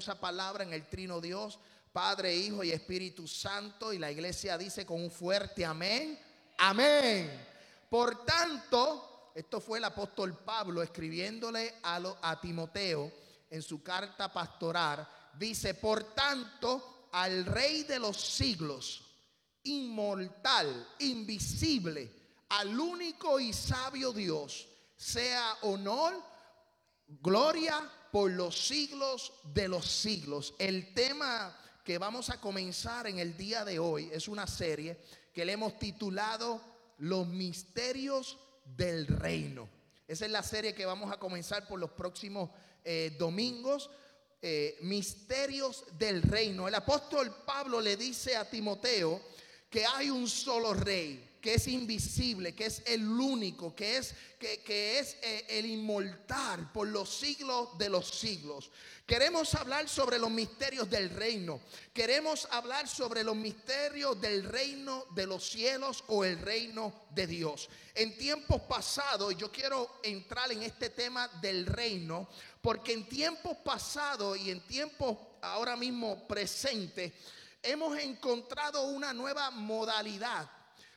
palabra en el trino Dios, Padre, Hijo y Espíritu Santo. Y la iglesia dice con un fuerte amén, amén. Por tanto, esto fue el apóstol Pablo escribiéndole a, a Timoteo en su carta pastoral. Dice, por tanto, al Rey de los siglos, inmortal, invisible, al único y sabio Dios, sea honor, gloria por los siglos de los siglos. El tema que vamos a comenzar en el día de hoy es una serie que le hemos titulado Los misterios del reino. Esa es la serie que vamos a comenzar por los próximos eh, domingos. Eh, misterios del reino. El apóstol Pablo le dice a Timoteo que hay un solo rey que es invisible, que es el único, que es, que, es eh, el inmortal por los siglos de los siglos. Queremos hablar sobre los misterios del reino. Queremos hablar sobre los misterios del reino de los cielos o el reino de Dios. En tiempos pasados, yo quiero entrar en este tema del reino, porque en tiempos pasados y en tiempos ahora mismo presentes, hemos encontrado una nueva modalidad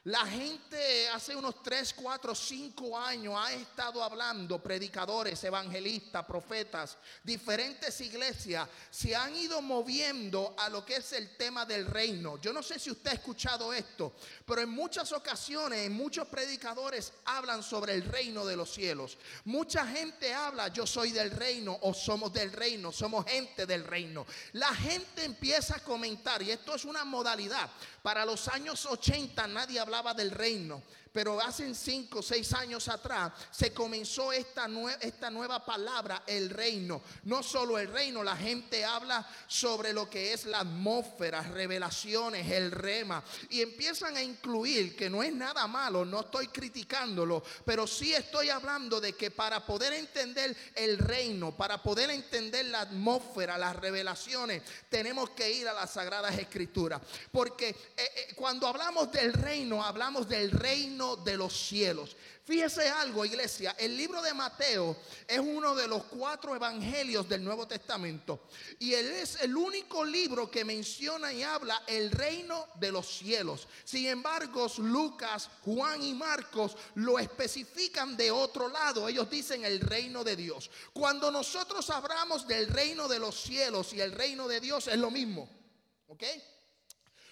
la gente hace unos 3, 4, 5 años ha estado hablando, predicadores, evangelistas, profetas, diferentes iglesias se han ido moviendo a lo que es el tema del reino. Yo no sé si usted ha escuchado esto, pero en muchas ocasiones muchos predicadores hablan sobre el reino de los cielos. Mucha gente habla, yo soy del reino o somos del reino, somos gente del reino. La gente empieza a comentar y esto es una modalidad. Para los años 80 nadie hablaba del reino. Pero hace cinco o seis años atrás se comenzó esta, esta nueva palabra, el reino. No solo el reino, la gente habla sobre lo que es la atmósfera, revelaciones, el rema. Y empiezan a incluir, que no es nada malo, no estoy criticándolo, pero sí estoy hablando de que para poder entender el reino, para poder entender la atmósfera, las revelaciones, tenemos que ir a las Sagradas Escrituras. Porque eh, eh, cuando hablamos del reino, hablamos del reino de los cielos. Fíjese algo, iglesia, el libro de Mateo es uno de los cuatro evangelios del Nuevo Testamento y él es el único libro que menciona y habla el reino de los cielos. Sin embargo, Lucas, Juan y Marcos lo especifican de otro lado. Ellos dicen el reino de Dios. Cuando nosotros hablamos del reino de los cielos y el reino de Dios es lo mismo. ¿Ok?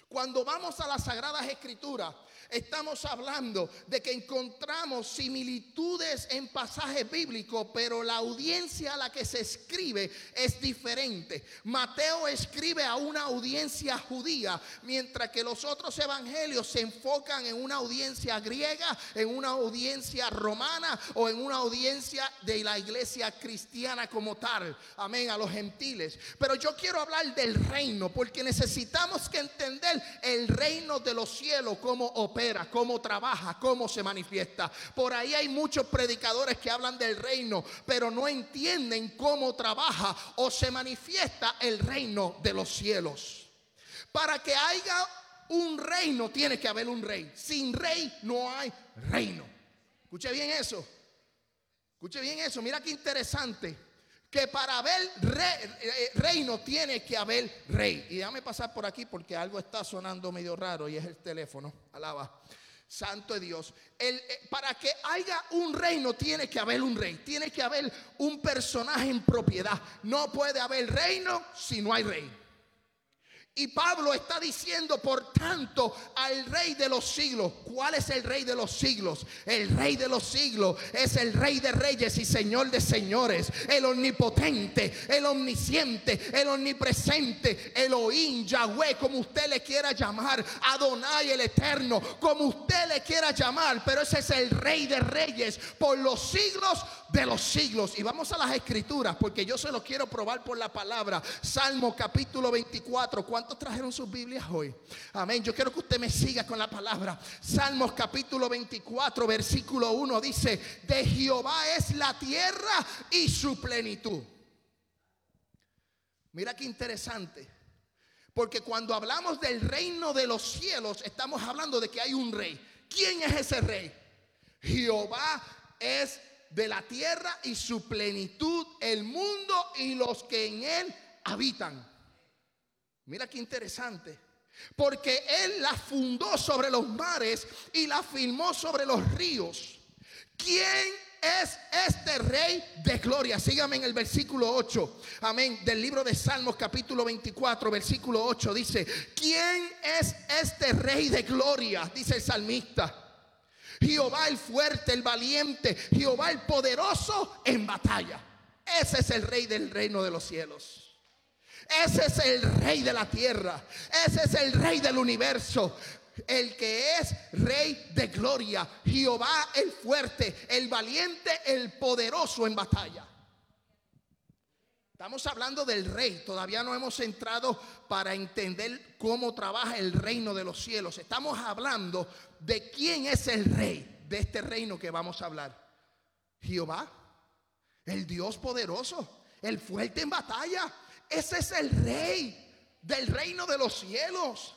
Cuando vamos a las Sagradas Escrituras, Estamos hablando de que encontramos similitudes en pasajes bíblicos, pero la audiencia a la que se escribe es diferente. Mateo escribe a una audiencia judía, mientras que los otros evangelios se enfocan en una audiencia griega, en una audiencia romana o en una audiencia de la iglesia cristiana como tal. Amén, a los gentiles. Pero yo quiero hablar del reino, porque necesitamos que entender el reino de los cielos como cómo trabaja, cómo se manifiesta. Por ahí hay muchos predicadores que hablan del reino, pero no entienden cómo trabaja o se manifiesta el reino de los cielos. Para que haya un reino tiene que haber un rey. Sin rey no hay reino. Escuche bien eso. Escuche bien eso. Mira qué interesante que para haber eh, reino tiene que haber rey. Y déjame pasar por aquí porque algo está sonando medio raro y es el teléfono. Alaba. Santo de Dios. El, eh, para que haya un reino tiene que haber un rey. Tiene que haber un personaje en propiedad. No puede haber reino si no hay rey. Y Pablo está diciendo, por tanto, al rey de los siglos. ¿Cuál es el rey de los siglos? El rey de los siglos es el rey de reyes y señor de señores. El omnipotente, el omnisciente, el omnipresente, Elohim, Yahweh, como usted le quiera llamar. Adonai, el eterno, como usted le quiera llamar. Pero ese es el rey de reyes por los siglos de los siglos. Y vamos a las escrituras, porque yo se lo quiero probar por la palabra. Salmo capítulo 24. ¿Cuántos trajeron sus Biblias hoy? Amén. Yo quiero que usted me siga con la palabra. Salmos capítulo 24, versículo 1 dice, de Jehová es la tierra y su plenitud. Mira qué interesante. Porque cuando hablamos del reino de los cielos, estamos hablando de que hay un rey. ¿Quién es ese rey? Jehová es de la tierra y su plenitud, el mundo y los que en él habitan. Mira qué interesante. Porque Él la fundó sobre los mares y la firmó sobre los ríos. ¿Quién es este rey de gloria? Sígame en el versículo 8. Amén. Del libro de Salmos capítulo 24, versículo 8 dice, ¿quién es este rey de gloria? Dice el salmista. Jehová el fuerte, el valiente, Jehová el poderoso en batalla. Ese es el rey del reino de los cielos. Ese es el rey de la tierra. Ese es el rey del universo. El que es rey de gloria. Jehová el fuerte, el valiente, el poderoso en batalla. Estamos hablando del rey. Todavía no hemos entrado para entender cómo trabaja el reino de los cielos. Estamos hablando de quién es el rey de este reino que vamos a hablar. Jehová, el Dios poderoso, el fuerte en batalla. Ese es el rey del reino de los cielos.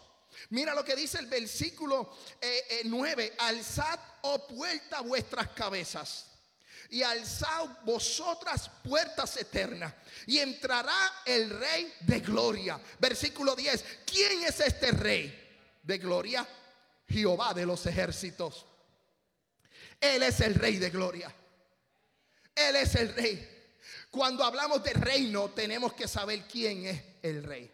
Mira lo que dice el versículo 9. Eh, eh, alzad, oh puerta, vuestras cabezas. Y alzad vosotras puertas eternas. Y entrará el rey de gloria. Versículo 10. ¿Quién es este rey de gloria? Jehová de los ejércitos. Él es el rey de gloria. Él es el rey. Cuando hablamos de reino, tenemos que saber quién es el rey.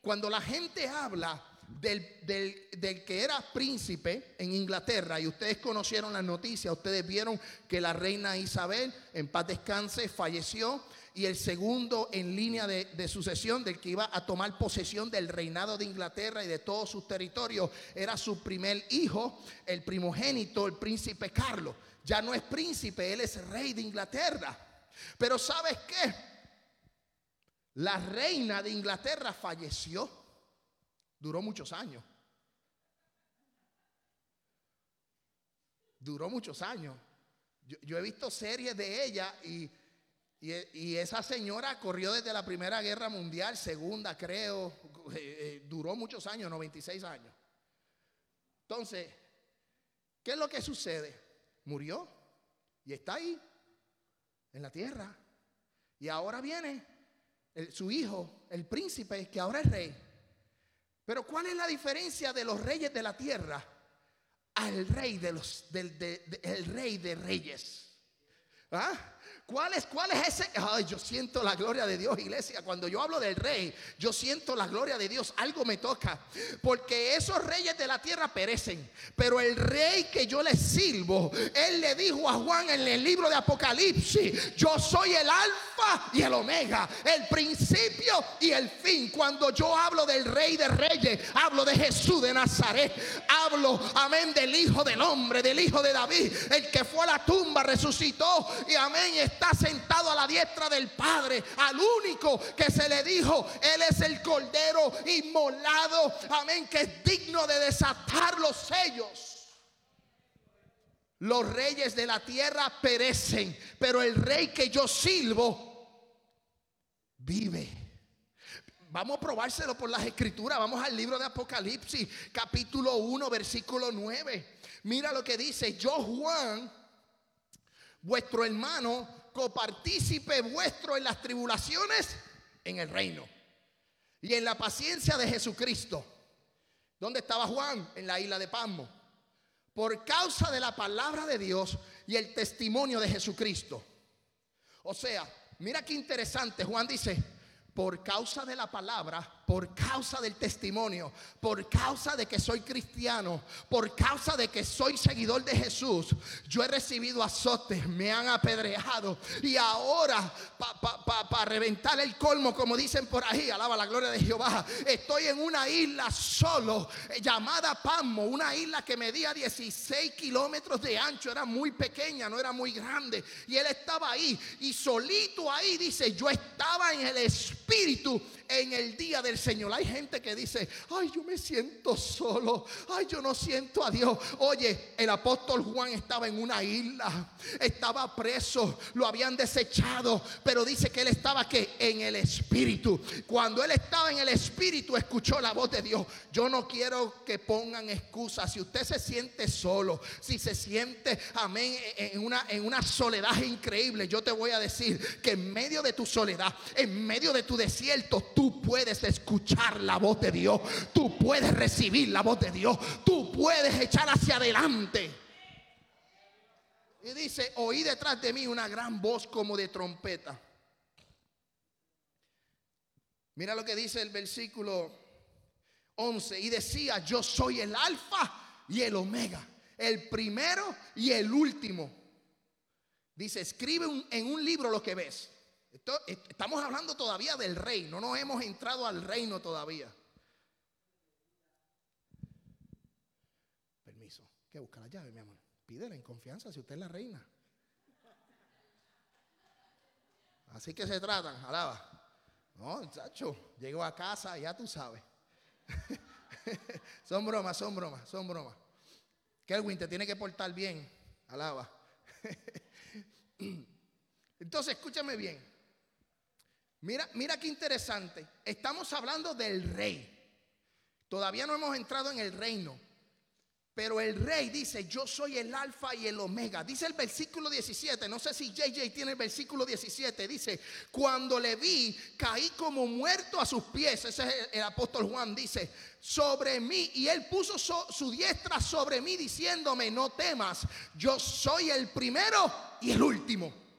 Cuando la gente habla del, del, que era príncipe en Inglaterra, y ustedes conocieron la noticia, ustedes vieron que la reina Isabel, en paz descanse, falleció, y el segundo en línea de, de, sucesión del que iba a tomar posesión del reinado de Inglaterra y de todos sus territorios era su primer hijo, el primogénito, el príncipe Carlos. Ya no es príncipe, él es rey de Inglaterra. Pero ¿sabes qué? La reina de Inglaterra falleció. Duró muchos años. Duró muchos años. Yo, he visto series de ella y, y, esa señora corrió desde la Primera Guerra Mundial, segunda creo, eh, eh, duró muchos años, 96 años. Entonces, ¿qué es lo que sucede? Murió y está ahí en la tierra. Y ahora viene su hijo, el príncipe, que ahora es rey. Pero ¿cuál es la diferencia de los reyes de la tierra al rey de los, del el rey de reyes? ¿Ah? ¿Cuál es, ¿Cuál es ese? Ay, yo siento la gloria de Dios, iglesia. Cuando yo hablo del rey, yo siento la gloria de Dios. Algo me toca. Porque esos reyes de la tierra perecen. Pero el rey que yo le sirvo, él le dijo a Juan en el libro de Apocalipsis: Yo soy el alfa y el omega, el principio y el fin. Cuando yo hablo del rey de reyes, hablo de Jesús de Nazaret. Hablo, amén, del hijo del hombre, del hijo de David, el que fue a la tumba, resucitó y amén está sentado a la diestra del Padre, al único que se le dijo, Él es el Cordero inmolado, amén, que es digno de desatar los sellos. Los reyes de la tierra perecen, pero el rey que yo sirvo vive. Vamos a probárselo por las escrituras. Vamos al libro de Apocalipsis, capítulo 1, versículo 9. Mira lo que dice, yo Juan, vuestro hermano, copartícipe vuestro en las tribulaciones en el reino y en la paciencia de Jesucristo. ¿Dónde estaba Juan? En la isla de Pasmo. Por causa de la palabra de Dios y el testimonio de Jesucristo. O sea, mira qué interesante. Juan dice, por causa de la palabra por causa del testimonio, por causa de que soy cristiano, por causa de que soy seguidor de Jesús, yo he recibido azotes, me han apedreado y ahora para reventar el colmo, como dicen por ahí, alaba la gloria de Jehová, estoy en una isla solo eh, llamada Pasmo, una isla que medía 16 kilómetros de ancho, era muy pequeña, no era muy grande y él estaba ahí y solito ahí dice, yo estaba en el espíritu en el día del Señor. Hay gente que dice, ay, yo me siento solo, ay, yo no siento a Dios. Oye, el apóstol Juan estaba en una isla, estaba preso, lo habían desechado, pero dice que él estaba que en el Espíritu. Cuando él estaba en el Espíritu, escuchó la voz de Dios. Yo no quiero que pongan excusas. Si usted se siente solo, si se siente, amén, en una, en una soledad increíble, yo te voy a decir que en medio de tu soledad, en medio de tu desierto, tú puedes escuchar la voz de Dios. Tú puedes recibir la voz de Dios. Tú puedes echar hacia adelante. Y dice, oí detrás de mí una gran voz como de trompeta. Mira lo que dice el versículo 11. Y decía, yo soy el alfa y el omega, el primero y el último. Dice, escribe en un libro lo que ves. Estamos hablando todavía del reino, no hemos entrado al reino todavía. Permiso, que busca la llave, mi amor. Pídele en confianza si usted es la reina. Así que se tratan, alaba. No, chacho, llego a casa, ya tú sabes. son bromas, son bromas, son bromas. Kelvin te tiene que portar bien, alaba. Entonces, escúchame bien. Mira, mira qué interesante. Estamos hablando del rey. Todavía no hemos entrado en el reino. Pero el rey dice, yo soy el alfa y el omega. Dice el versículo 17, no sé si JJ tiene el versículo 17, dice, cuando le vi, caí como muerto a sus pies. Ese es el, apóstol Juan, dice, sobre mí. Y él puso su diestra sobre mí diciéndome, no temas, yo soy el primero y el último.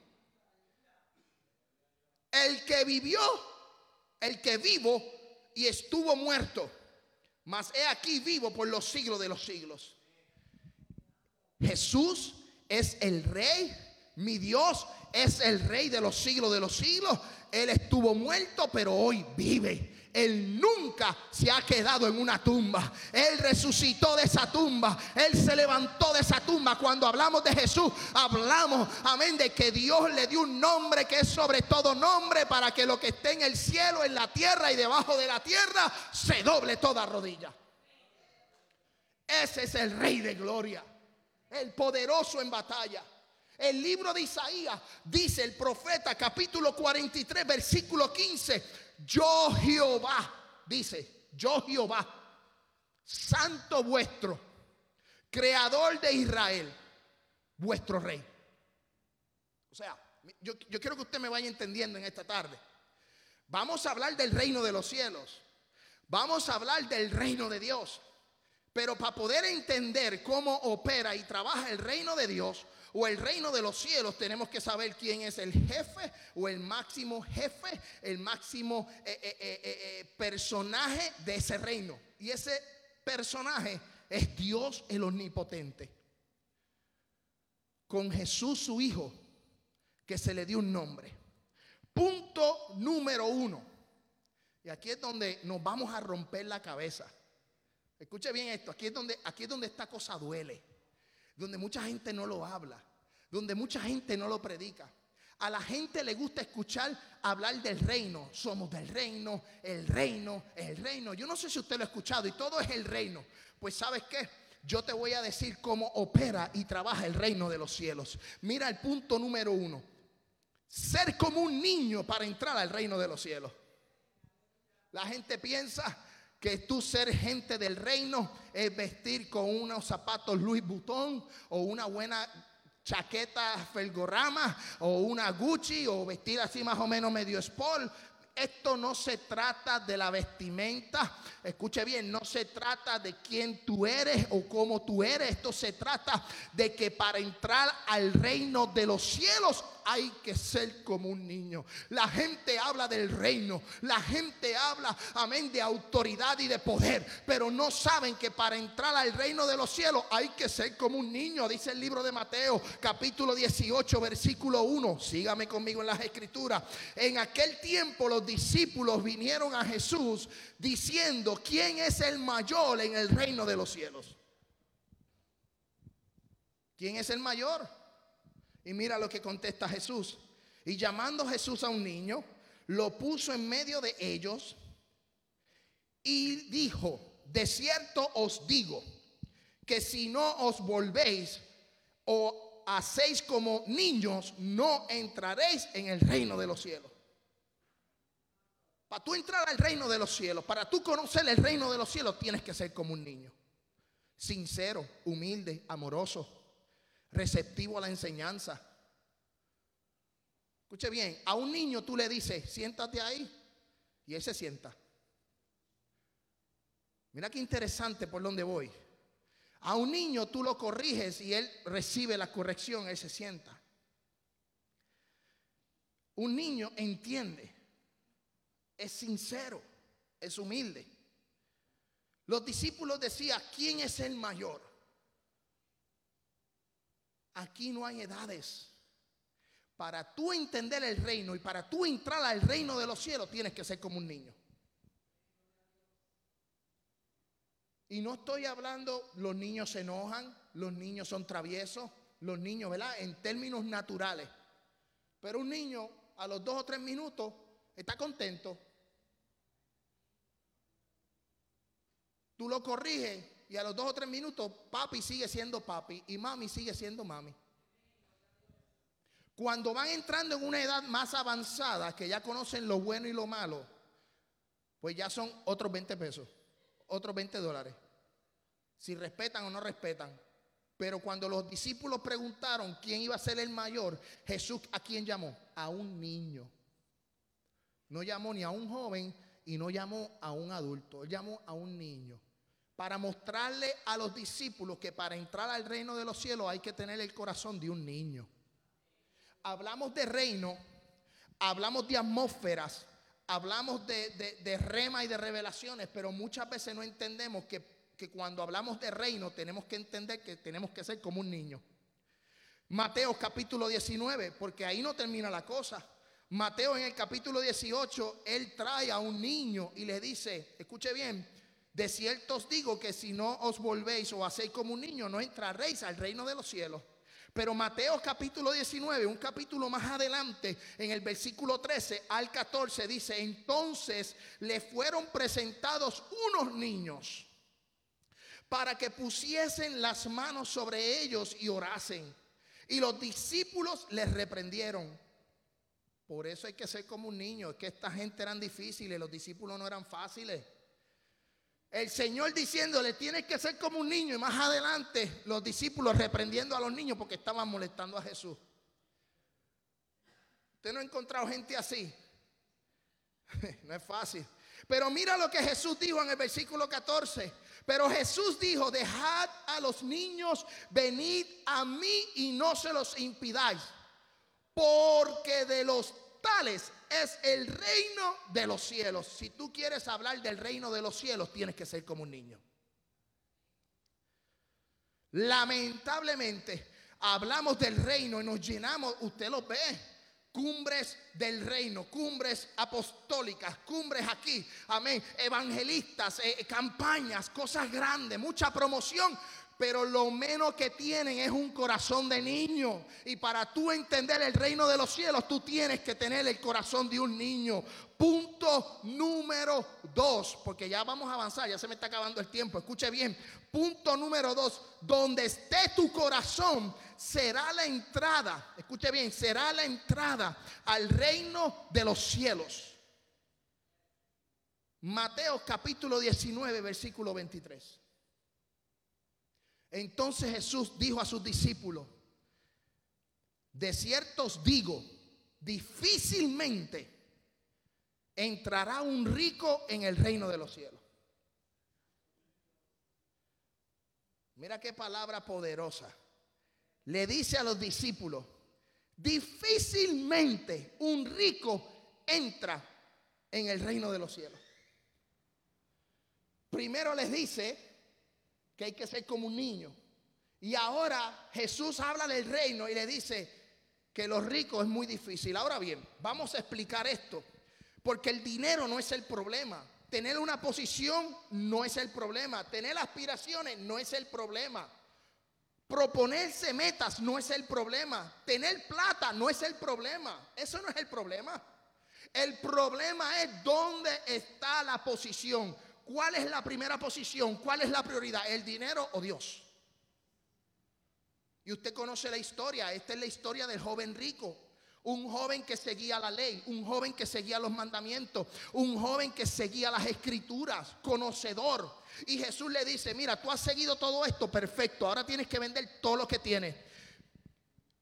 El que vivió, el que vivo y estuvo muerto mas he aquí vivo por los siglos de los siglos. Jesús es el rey, mi Dios es el rey de los siglos de los siglos. Él estuvo muerto, pero hoy vive. Él nunca se ha quedado en una tumba. Él resucitó de esa tumba. Él se levantó de esa tumba. Cuando hablamos de Jesús, hablamos, amén, de que Dios le dio un nombre que es sobre todo nombre para que lo que esté en el cielo, en la tierra y debajo de la tierra, se doble toda rodilla. Ese es el rey de gloria. El poderoso en batalla. El libro de Isaías dice el profeta capítulo 43 versículo 15, yo Jehová, dice, yo Jehová, santo vuestro, creador de Israel, vuestro rey. O sea, yo, yo quiero que usted me vaya entendiendo en esta tarde. Vamos a hablar del reino de los cielos. Vamos a hablar del reino de Dios. Pero para poder entender cómo opera y trabaja el reino de Dios, o el reino de los cielos, tenemos que saber quién es el jefe o el máximo jefe, el máximo eh, eh, eh, personaje de ese reino. Y ese personaje es Dios el omnipotente. Con Jesús su Hijo, que se le dio un nombre. Punto número uno. Y aquí es donde nos vamos a romper la cabeza. Escuche bien esto, aquí es donde, aquí es donde esta cosa duele donde mucha gente no lo habla, donde mucha gente no lo predica. A la gente le gusta escuchar hablar del reino. Somos del reino, el reino, el reino. Yo no sé si usted lo ha escuchado y todo es el reino. Pues sabes qué? Yo te voy a decir cómo opera y trabaja el reino de los cielos. Mira el punto número uno. Ser como un niño para entrar al reino de los cielos. La gente piensa que tú ser gente del reino es vestir con unos zapatos Louis Vuitton o una buena chaqueta Felgorama o una Gucci o vestir así más o menos medio sport esto no se trata de la vestimenta. Escuche bien, no se trata de quién tú eres o cómo tú eres. Esto se trata de que para entrar al reino de los cielos hay que ser como un niño. La gente habla del reino. La gente habla, amén, de autoridad y de poder. Pero no saben que para entrar al reino de los cielos hay que ser como un niño. Dice el libro de Mateo, capítulo 18, versículo 1. Sígame conmigo en las escrituras. En aquel tiempo los discípulos vinieron a Jesús diciendo, ¿quién es el mayor en el reino de los cielos? ¿Quién es el mayor? Y mira lo que contesta Jesús. Y llamando Jesús a un niño, lo puso en medio de ellos Y dijo, de cierto os digo, que si no os volvéis o hacéis como niños, no entraréis en el reino de los cielos. Para tú entrar al reino de los cielos, para tú conocer el reino de los cielos, tienes que ser como un niño. Sincero, humilde, amoroso, receptivo a la enseñanza. Escuche bien, a un niño tú le dices, siéntate ahí, y él se sienta. Mira qué interesante por donde voy. A un niño tú lo corriges y él recibe la corrección, él se sienta. Un niño entiende, es sincero, es humilde. Los discípulos decían, ¿quién es el mayor? Aquí no hay edades. Para tú entender el reino y para tú entrar al reino de los cielos tienes que ser como un niño. Y no estoy hablando, los niños se enojan, los niños son traviesos, los niños, ¿verdad? En términos naturales. Pero un niño a los dos o tres minutos está contento. Tú lo corriges y a los dos o tres minutos papi sigue siendo papi y mami sigue siendo mami. Cuando van entrando en una edad más avanzada, que ya conocen lo bueno y lo malo, pues ya son otros 20 pesos, otros 20 dólares si respetan o no respetan. Pero cuando los discípulos preguntaron quién iba a ser el mayor, Jesús a quién llamó? A un niño. No llamó ni a un joven y no llamó a un adulto, llamó a un niño. Para mostrarle a los discípulos que para entrar al reino de los cielos hay que tener el corazón de un niño. Hablamos de reino, hablamos de atmósferas, hablamos de, de rema y de revelaciones, pero muchas veces no entendemos que que cuando hablamos de reino tenemos que entender que tenemos que ser como un niño. Mateo capítulo 19, porque ahí no termina la cosa. Mateo en el capítulo 18, él trae a un niño y le dice, escuche bien, de cierto os digo que si no os volvéis o hacéis como un niño, no entraréis al reino de los cielos. Pero Mateo capítulo 19, un capítulo más adelante, en el versículo 13 al 14, dice, entonces le fueron presentados unos niños para que pusiesen las manos sobre ellos y orasen. Y los discípulos les reprendieron. Por eso hay que ser como un niño. Es que esta gente eran difíciles, los discípulos no eran fáciles. El Señor diciéndole, tienes que ser como un niño. Y más adelante los discípulos reprendiendo a los niños porque estaban molestando a Jesús. Usted no ha encontrado gente así. no es fácil. Pero mira lo que Jesús dijo en el versículo 14. Pero Jesús dijo, dejad a los niños, venid a mí y no se los impidáis, porque de los tales es el reino de los cielos. Si tú quieres hablar del reino de los cielos, tienes que ser como un niño. Lamentablemente, hablamos del reino y nos llenamos, usted lo ve cumbres del reino, cumbres apostólicas, cumbres aquí, amén, evangelistas, eh, campañas, cosas grandes, mucha promoción, pero lo menos que tienen es un corazón de niño. Y para tú entender el reino de los cielos, tú tienes que tener el corazón de un niño. Punto número dos, porque ya vamos a avanzar, ya se me está acabando el tiempo. Escuche bien. Punto número dos, donde esté tu corazón, será la entrada, escuche bien, será la entrada al reino de los cielos. Mateo capítulo 19, versículo 23. Entonces Jesús dijo a sus discípulos, de cierto os digo, difícilmente entrará un rico en el reino de los cielos. Mira qué palabra poderosa. Le dice a los discípulos, difícilmente un rico entra en el reino de los cielos. Primero les dice, que hay que ser como un niño. Y ahora Jesús habla del reino y le dice que los ricos es muy difícil. Ahora bien, vamos a explicar esto. Porque el dinero no es el problema. Tener una posición no es el problema. Tener aspiraciones no es el problema. Proponerse metas no es el problema. Tener plata no es el problema. Eso no es el problema. El problema es dónde está la posición ¿cuál es la primera posición? ¿Cuál es la prioridad? ¿El dinero o Dios? Y usted conoce la historia, esta es la historia del joven rico. Un joven que seguía la ley, un joven que seguía los mandamientos, un joven que seguía las escrituras, conocedor. Y Jesús le dice, mira, tú has seguido todo esto, perfecto, ahora tienes que vender todo lo que tienes.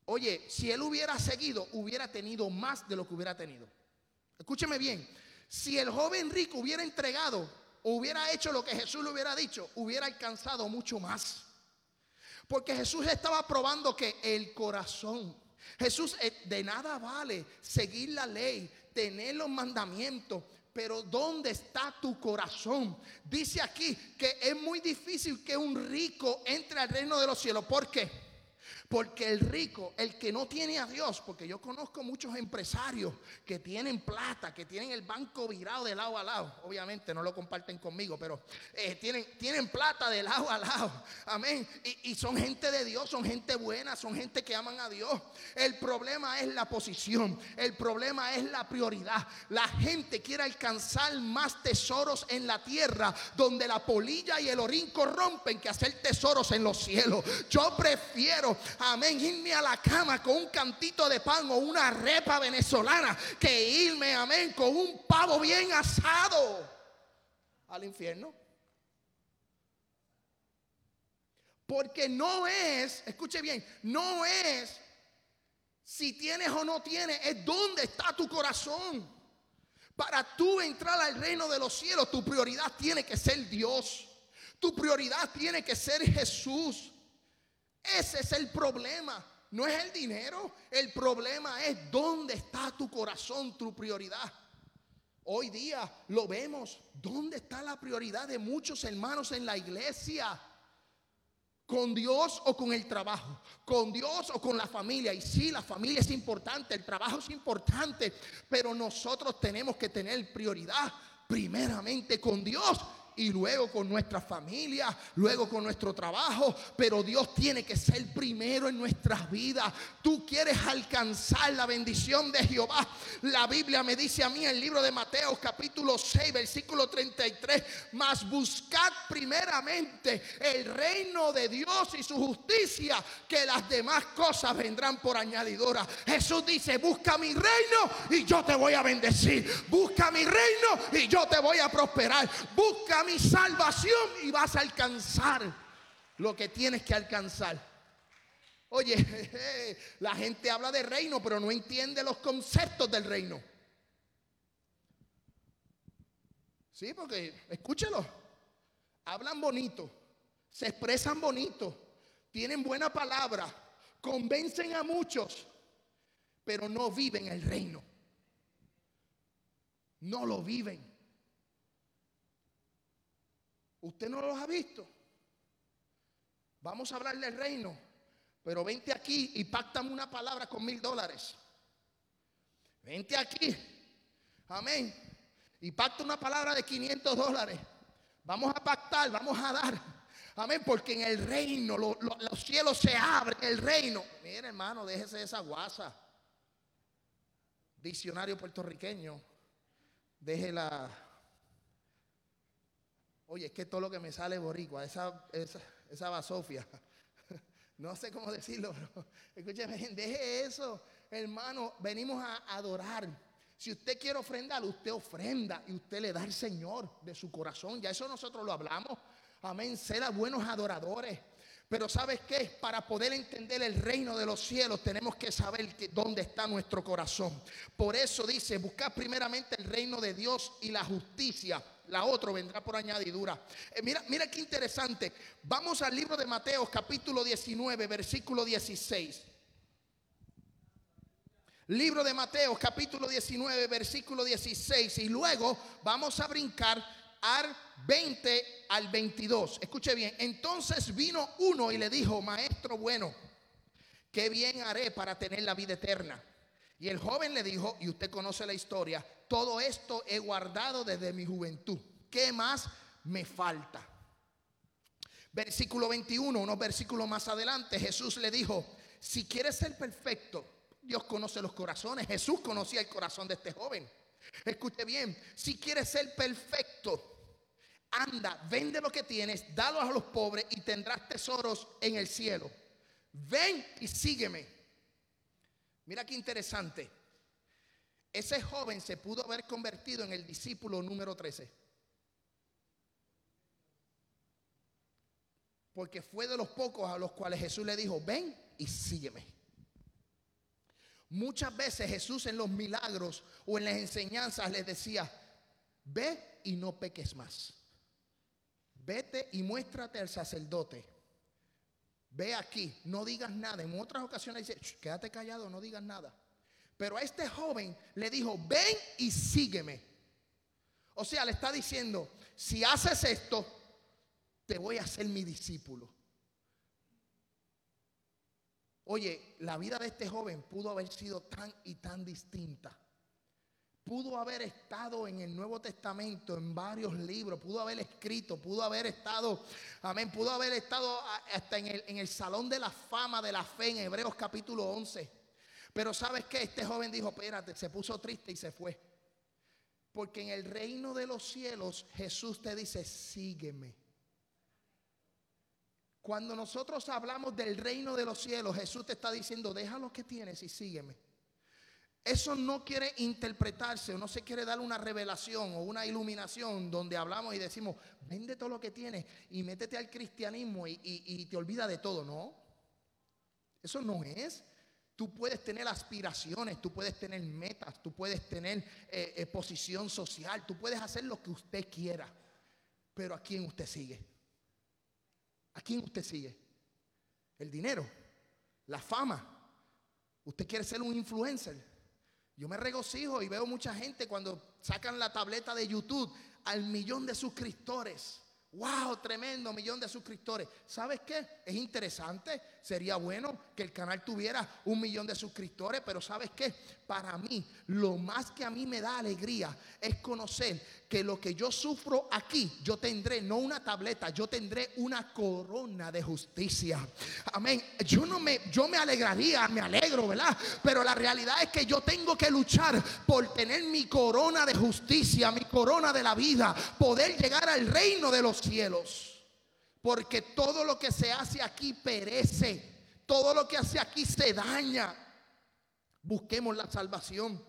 Oye, si él hubiera seguido, hubiera tenido más de lo que hubiera tenido. Escúcheme bien, si el joven rico hubiera entregado hubiera hecho lo que Jesús le hubiera dicho, hubiera alcanzado mucho más. Porque Jesús estaba probando que el corazón, Jesús eh, de nada vale seguir la ley, tener los mandamientos, pero ¿dónde está tu corazón? Dice aquí que es muy difícil que un rico entre al reino de los cielos. ¿Por qué? Porque el rico, el que no tiene a Dios, porque yo conozco muchos empresarios que tienen plata, que tienen el banco virado de lado a lado. Obviamente no lo comparten conmigo, pero eh, tienen, tienen plata de lado a lado. Amén. Y, y son gente de Dios, son gente buena, son gente que aman a Dios. El problema es la posición, el problema es la prioridad. La gente quiere alcanzar más tesoros en la tierra, donde la polilla y el orín corrompen, que hacer tesoros en los cielos. Yo prefiero amén, irme a la cama con un cantito de pan o una repa venezolana que irme, amén, con un pavo bien asado al infierno. Porque no es, escuche bien, no es si tienes o no tienes, es dónde está tu corazón. Para tú entrar al reino de los cielos, tu prioridad tiene que ser Dios. Tu prioridad tiene que ser Jesús. Ese es el problema. No es el dinero. El problema es dónde está tu corazón, tu prioridad. Hoy día lo vemos. ¿Dónde está la prioridad de muchos hermanos en la iglesia? ¿Con Dios o con el trabajo? ¿Con Dios o con la familia? Y sí, la familia es importante, el trabajo es importante, pero nosotros tenemos que tener prioridad primeramente con Dios y luego con nuestra familia, luego con nuestro trabajo, pero Dios tiene que ser primero en nuestras vidas. Tú quieres alcanzar la bendición de Jehová. La Biblia me dice a mí en el libro de Mateo capítulo 6 versículo 33, mas buscad primeramente el reino de Dios y su justicia, que las demás cosas vendrán por añadidura. Jesús dice, busca mi reino y yo te voy a bendecir. Busca mi reino y yo te voy a prosperar. Busca mi salvación y vas a alcanzar lo que tienes que alcanzar. Oye, la gente habla de reino, pero no entiende los conceptos del reino. Sí, porque escúchelo. Hablan bonito, se expresan bonito, tienen buena palabra, convencen a muchos, pero no viven el reino. No lo viven. Usted no los ha visto. Vamos a hablar del reino. Pero vente aquí y pactame una palabra con mil dólares. Vente aquí. Amén. Y pacta una palabra de 500 dólares. Vamos a pactar, vamos a dar. Amén. Porque en el reino, los cielos se abren. El reino. Mire, hermano, déjese esa guasa. Diccionario puertorriqueño. Déjela Oye, es que todo lo que me sale boricua, esa, esa, esa basofia. No sé cómo decirlo, pero escúcheme, deje eso, hermano. Venimos a adorar. Si usted quiere ofrendar, usted ofrenda y usted le da al Señor de su corazón. Ya eso nosotros lo hablamos. Amén. Ser buenos adoradores. Pero ¿sabes qué? Para poder entender el reino de los cielos tenemos que saber que, dónde está nuestro corazón. Por eso dice, buscad primeramente el reino de Dios y la justicia. La otra vendrá por añadidura. Eh, mira, mira qué interesante. Vamos al libro de Mateo capítulo 19, versículo 16. Libro de Mateo capítulo 19, versículo 16. Y luego vamos a brincar al 20 al 22. Escuche bien. Entonces vino uno y le dijo, maestro bueno, ¿qué bien haré para tener la vida eterna? Y el joven le dijo, y usted conoce la historia, todo esto he guardado desde mi juventud. ¿Qué más me falta? Versículo 21, unos versículos más adelante, Jesús le dijo, si quieres ser perfecto, Dios conoce los corazones, Jesús conocía el corazón de este joven. Escuche bien, si quieres ser perfecto, anda, vende lo que tienes, dalo a los pobres y tendrás tesoros en el cielo. Ven y sígueme. Mira qué interesante. Ese joven se pudo haber convertido en el discípulo número 13. Porque fue de los pocos a los cuales Jesús le dijo, ven y sígueme. Muchas veces Jesús en los milagros o en las enseñanzas les decía, ve y no peques más. Vete y muéstrate al sacerdote. Ve aquí, no digas nada. En otras ocasiones dice, quédate callado, no digas nada. Pero a este joven le dijo, ven y sígueme. O sea, le está diciendo, si haces esto, te voy a hacer mi discípulo. Oye, la vida de este joven pudo haber sido tan y tan distinta. Pudo haber estado en el Nuevo Testamento, en varios libros, pudo haber escrito, pudo haber estado, amén, pudo haber estado hasta en el, en el Salón de la Fama de la Fe en Hebreos capítulo 11. Pero sabes qué, este joven dijo, espérate, se puso triste y se fue. Porque en el reino de los cielos Jesús te dice, sígueme. Cuando nosotros hablamos del reino de los cielos, Jesús te está diciendo, deja lo que tienes y sígueme. Eso no quiere interpretarse o no se quiere dar una revelación o una iluminación donde hablamos y decimos, vende todo lo que tienes y métete al cristianismo y, te olvida de todo. No, eso no es. Tú puedes tener aspiraciones, tú puedes tener metas, tú puedes tener eh, eh, posición social, tú puedes hacer lo que usted quiera. Pero ¿a quién usted sigue? ¿A quién usted sigue? El dinero, la fama. Usted quiere ser un influencer. Yo me regocijo y veo mucha gente cuando sacan la tableta de YouTube al millón de suscriptores. ¡Wow! Tremendo, millón de suscriptores. ¿Sabes qué? Es interesante. Sería bueno que el canal tuviera un millón de suscriptores, pero ¿sabes qué? Para mí, lo más que a mí me da alegría es conocer que lo que yo sufro aquí, yo tendré no una tableta, yo tendré una corona de justicia. Amén. Yo no me, yo me alegraría, me alegro, ¿verdad? Pero la realidad es que yo tengo que luchar por tener mi corona de justicia, mi corona de la vida, poder llegar al reino de los cielos. Porque todo lo que se hace aquí perece. Todo lo que hace aquí se daña. Busquemos la salvación.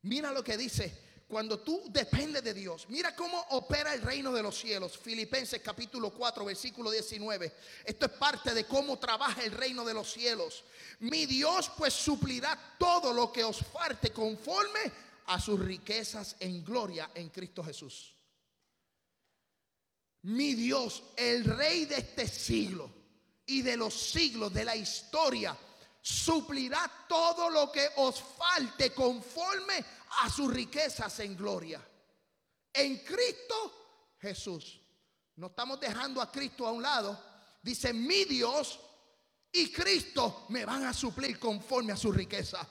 Mira lo que dice cuando tú dependes de Dios, mira cómo opera el reino de los cielos. Filipenses capítulo 4, versículo 19. Esto es parte de cómo trabaja el reino de los cielos. Mi Dios pues suplirá todo lo que os falte conforme a sus riquezas en gloria en Cristo Jesús. Mi Dios, el rey de este siglo y de los siglos de la historia, suplirá todo lo que os falte conforme a sus riquezas en gloria. En Cristo Jesús. No estamos dejando a Cristo a un lado. Dice, mi Dios y Cristo me van a suplir conforme a su riqueza.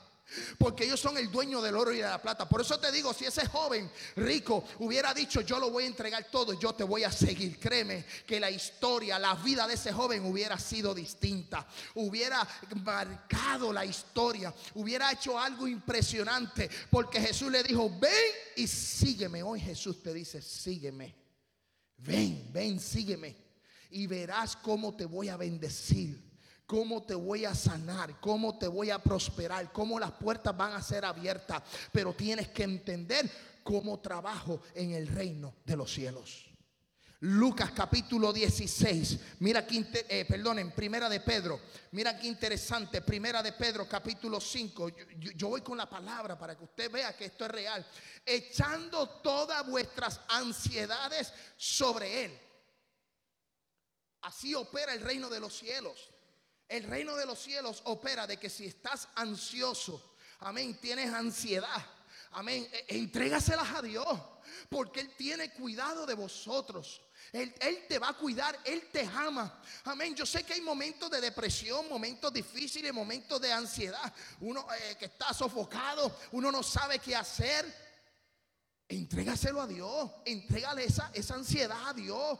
Porque ellos son el dueño del oro y de la plata. Por eso te digo, si ese joven rico hubiera dicho, yo lo voy a entregar todo, yo te voy a seguir. Créeme que la historia, la vida de ese joven hubiera sido distinta. Hubiera marcado la historia. Hubiera hecho algo impresionante. Porque Jesús le dijo, ven y sígueme. Hoy Jesús te dice, sígueme. Ven, ven, sígueme. Y verás cómo te voy a bendecir cómo te voy a sanar, cómo te voy a prosperar, cómo las puertas van a ser abiertas. Pero tienes que entender cómo trabajo en el reino de los cielos. Lucas capítulo 16. Mira aquí, eh, perdón, en Primera de Pedro. Mira qué interesante. Primera de Pedro capítulo 5. yo, voy con la palabra para que usted vea que esto es real. Echando todas vuestras ansiedades sobre Él. Así opera el reino de los cielos. El reino de los cielos opera de que si estás ansioso, amén, tienes ansiedad, amén, e, entrégaselas a Dios, porque Él tiene cuidado de vosotros. Él, te va a cuidar, Él te ama. Amén. Yo sé que hay momentos de depresión, momentos difíciles, momentos de ansiedad. Uno eh, que está sofocado, uno no sabe qué hacer. Entrégaselo a Dios. Entrégale esa ansiedad a Dios.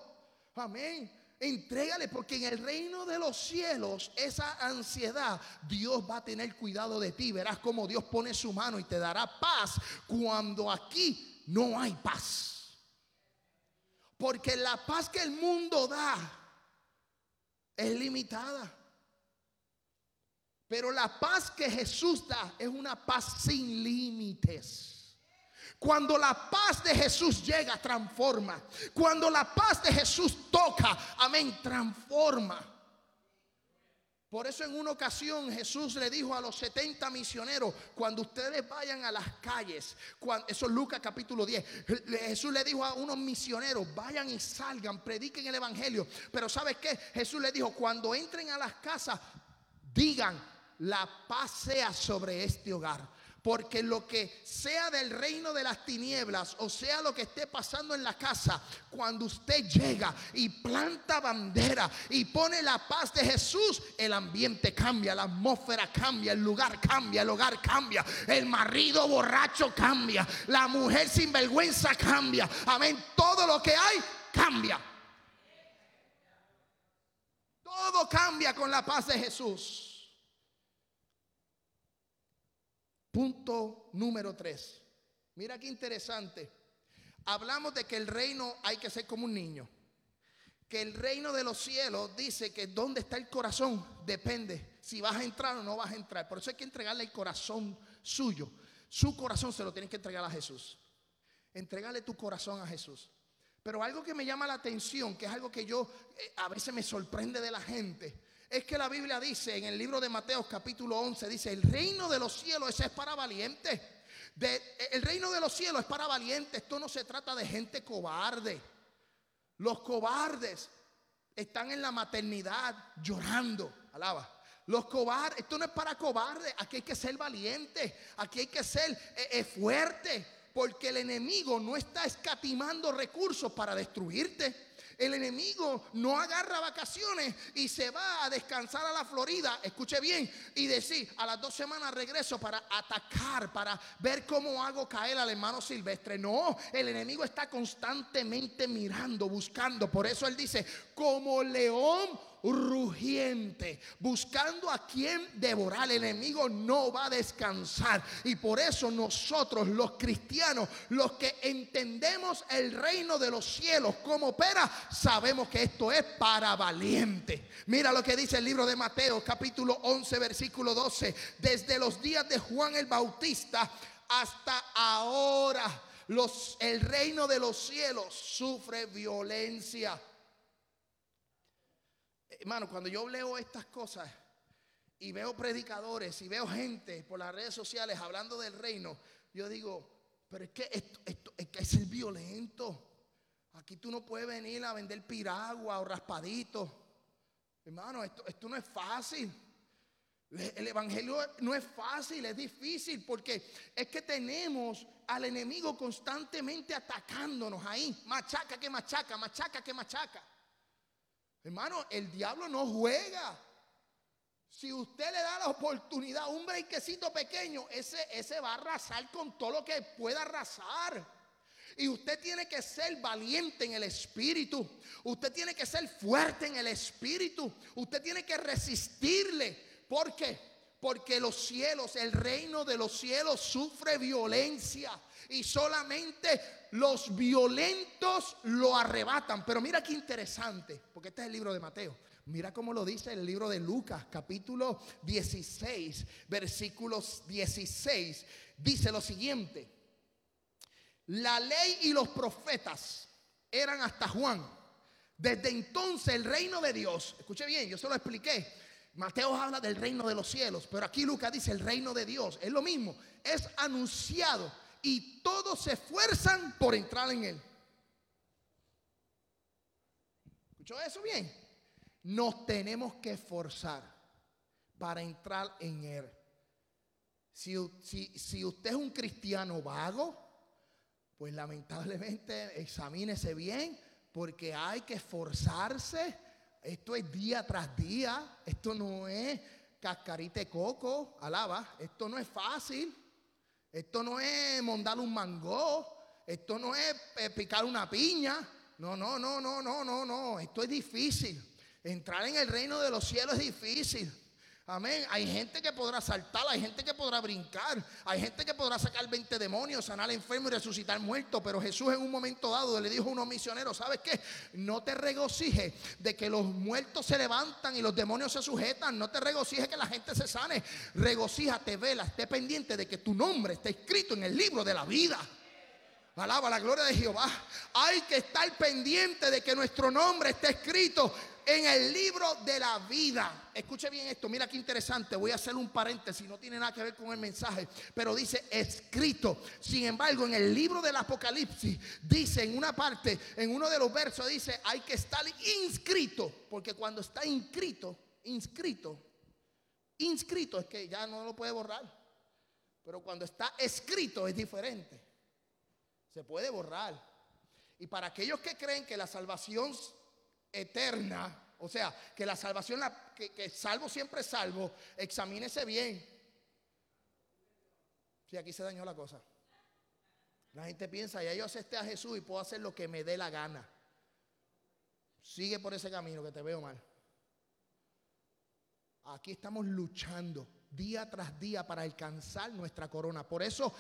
Amén. Entrégale porque en el reino de los cielos esa ansiedad Dios va a tener cuidado de ti. Verás cómo Dios pone su mano y te dará paz cuando aquí no hay paz. Porque la paz que el mundo da es limitada. Pero la paz que Jesús da es una paz sin límites. Cuando la paz de Jesús llega, transforma. Cuando la paz de Jesús toca, amén, transforma. Por eso en una ocasión Jesús le dijo a los 70 misioneros, cuando ustedes vayan a las calles, eso es Lucas capítulo 10, Jesús le dijo a unos misioneros, vayan y salgan, prediquen el Evangelio. Pero ¿sabes qué? Jesús le dijo, cuando entren a las casas, digan, la paz sea sobre este hogar. Porque lo que sea del reino de las tinieblas, o sea lo que esté pasando en la casa, cuando usted llega y planta bandera y pone la paz de Jesús, el ambiente cambia, la atmósfera cambia, el lugar cambia, el hogar cambia, el marido borracho cambia, la mujer sin vergüenza cambia. Amén. Todo lo que hay cambia. Todo cambia con la paz de Jesús. Punto número tres. Mira qué interesante. Hablamos de que el reino hay que ser como un niño. Que el reino de los cielos dice que donde está el corazón depende si vas a entrar o no vas a entrar. Por eso hay que entregarle el corazón suyo. Su corazón se lo tienes que entregar a Jesús. Entregarle tu corazón a Jesús. Pero algo que me llama la atención, que es algo que yo eh, a veces me sorprende de la gente, es que la Biblia dice en el libro de Mateo capítulo 11, dice, el reino de los cielos es para valientes. el reino de los cielos es para valientes. Esto no se trata de gente cobarde. Los cobardes están en la maternidad llorando. Alaba. Los cobardes, esto no es para cobardes. Aquí hay que ser valiente. Aquí hay que ser eh, eh, fuerte. Porque el enemigo no está escatimando recursos para destruirte. El enemigo no agarra vacaciones y se va a descansar a la Florida, escuche bien, y decir, a las dos semanas regreso para atacar, para ver cómo hago caer al hermano silvestre. No, el enemigo está constantemente mirando, buscando. Por eso él dice, como león rugiente, buscando a quien devorar. El enemigo no va a descansar. Y por eso nosotros, los cristianos, los que entendemos el reino de los cielos, como opera, sabemos que esto es para valiente. Mira lo que dice el libro de Mateo, capítulo 11, versículo 12. Desde los días de Juan el Bautista hasta ahora. El reino de los cielos sufre violencia Hermano, cuando yo leo estas cosas y veo predicadores y veo gente por las redes sociales hablando del reino, yo digo, pero es que esto, es, violento. Aquí tú no puedes venir a vender piragua o raspadito. Hermano, esto no es fácil. El evangelio no es fácil, es difícil porque es que tenemos al enemigo constantemente atacándonos ahí. Machaca que machaca, machaca que machaca. Hermano, el diablo no juega. Si usted le da la oportunidad, un brequecito pequeño, ese, ese va a arrasar con todo lo que pueda arrasar. Y usted tiene que ser valiente en el espíritu. Usted tiene que ser fuerte en el espíritu. Usted tiene que resistirle. ¿Por qué? Porque los cielos, el reino de los cielos sufre violencia. Y solamente los violentos lo arrebatan. Pero mira qué interesante, porque este es el libro de Mateo. Mira cómo lo dice el libro de Lucas, capítulo 16, versículos 16. Dice lo siguiente. La ley y los profetas eran hasta Juan. Desde entonces el reino de Dios, escuche bien, yo se lo expliqué. Mateo habla del reino de los cielos, pero aquí Lucas dice el reino de Dios. Es lo mismo, es anunciado y todos se esfuerzan por entrar en él. ¿Escuchó eso bien? Nos tenemos que esforzar para entrar en él. Si, usted es un cristiano vago, pues lamentablemente examínese bien porque hay que esforzarse. Esto es día tras día. Esto no es cascarita de coco, alaba. Esto no es fácil. Esto no es mondar un mango. Esto no es eh, picar una piña. No, no, no, no, no, no, no. Esto es difícil. Entrar en el reino de los cielos es difícil. Amén. Hay gente que podrá saltar, hay gente que podrá brincar, hay gente que podrá sacar 20 demonios, sanar enfermo y resucitar muerto. Pero Jesús en un momento dado le dijo a unos misioneros: ¿Sabes qué? No te regocijes de que los muertos se levantan y los demonios se sujetan. No te regocijes que la gente se sane. Regocíjate, vela, esté pendiente de que tu nombre esté escrito en el libro de la vida. Alaba la gloria de Jehová. Hay que estar pendiente de que nuestro nombre esté escrito en el libro de la vida. Escuche bien esto, mira qué interesante. Voy a hacer un paréntesis, no tiene nada que ver con el mensaje, pero dice escrito. Sin embargo, en el libro del Apocalipsis dice en una parte, en uno de los versos dice, hay que estar inscrito, porque cuando está inscrito, inscrito, inscrito es que ya no lo puede borrar. Pero cuando está escrito es diferente. Se puede borrar. Y para aquellos que creen que la salvación eterna. O sea, que la salvación, que, salvo siempre salvo, examínese bien. Si aquí se dañó la cosa. La gente piensa, ya yo acepté a Jesús y puedo hacer lo que me dé la gana. Sigue por ese camino que te veo mal. Aquí estamos luchando día tras día para alcanzar nuestra corona. Por eso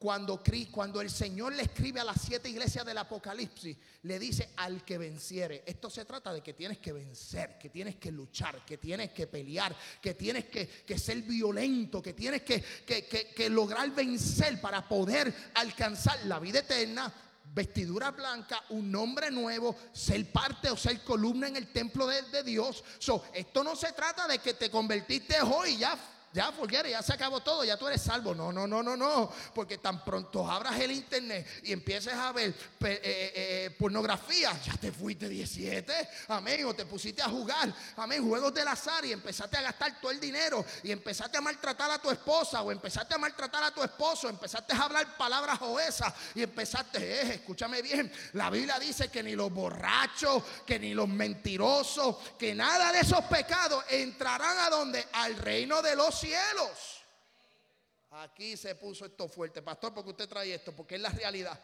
cuando, cuando el Señor le escribe a las siete iglesias del Apocalipsis, le dice al que venciere. Esto se trata de que tienes que vencer, que tienes que luchar, que tienes que pelear, que tienes que, ser violento, que tienes que, lograr vencer para poder alcanzar la vida eterna vestidura blanca, un nombre nuevo, ser parte o ser columna en el templo de, de Dios. So, esto no se trata de que te convertiste hoy ya ya, forget ya se acabó todo, ya tú eres salvo. No, no, no, no, no. Porque tan pronto abras el internet y empieces a ver eh, eh, eh, pornografía, ya te fuiste 17. Amén. O te pusiste a jugar, amén, juegos del azar y empezaste a gastar todo el dinero y empezaste a maltratar a tu esposa o empezaste a maltratar a tu esposo, empezaste a hablar palabras oesas y empezaste, escúchame bien, la Biblia dice que ni los borrachos, que ni los mentirosos, que nada de esos pecados entrarán a donde? Al reino de los cielos. Aquí se puso esto fuerte, pastor, porque usted trae esto, porque es la realidad.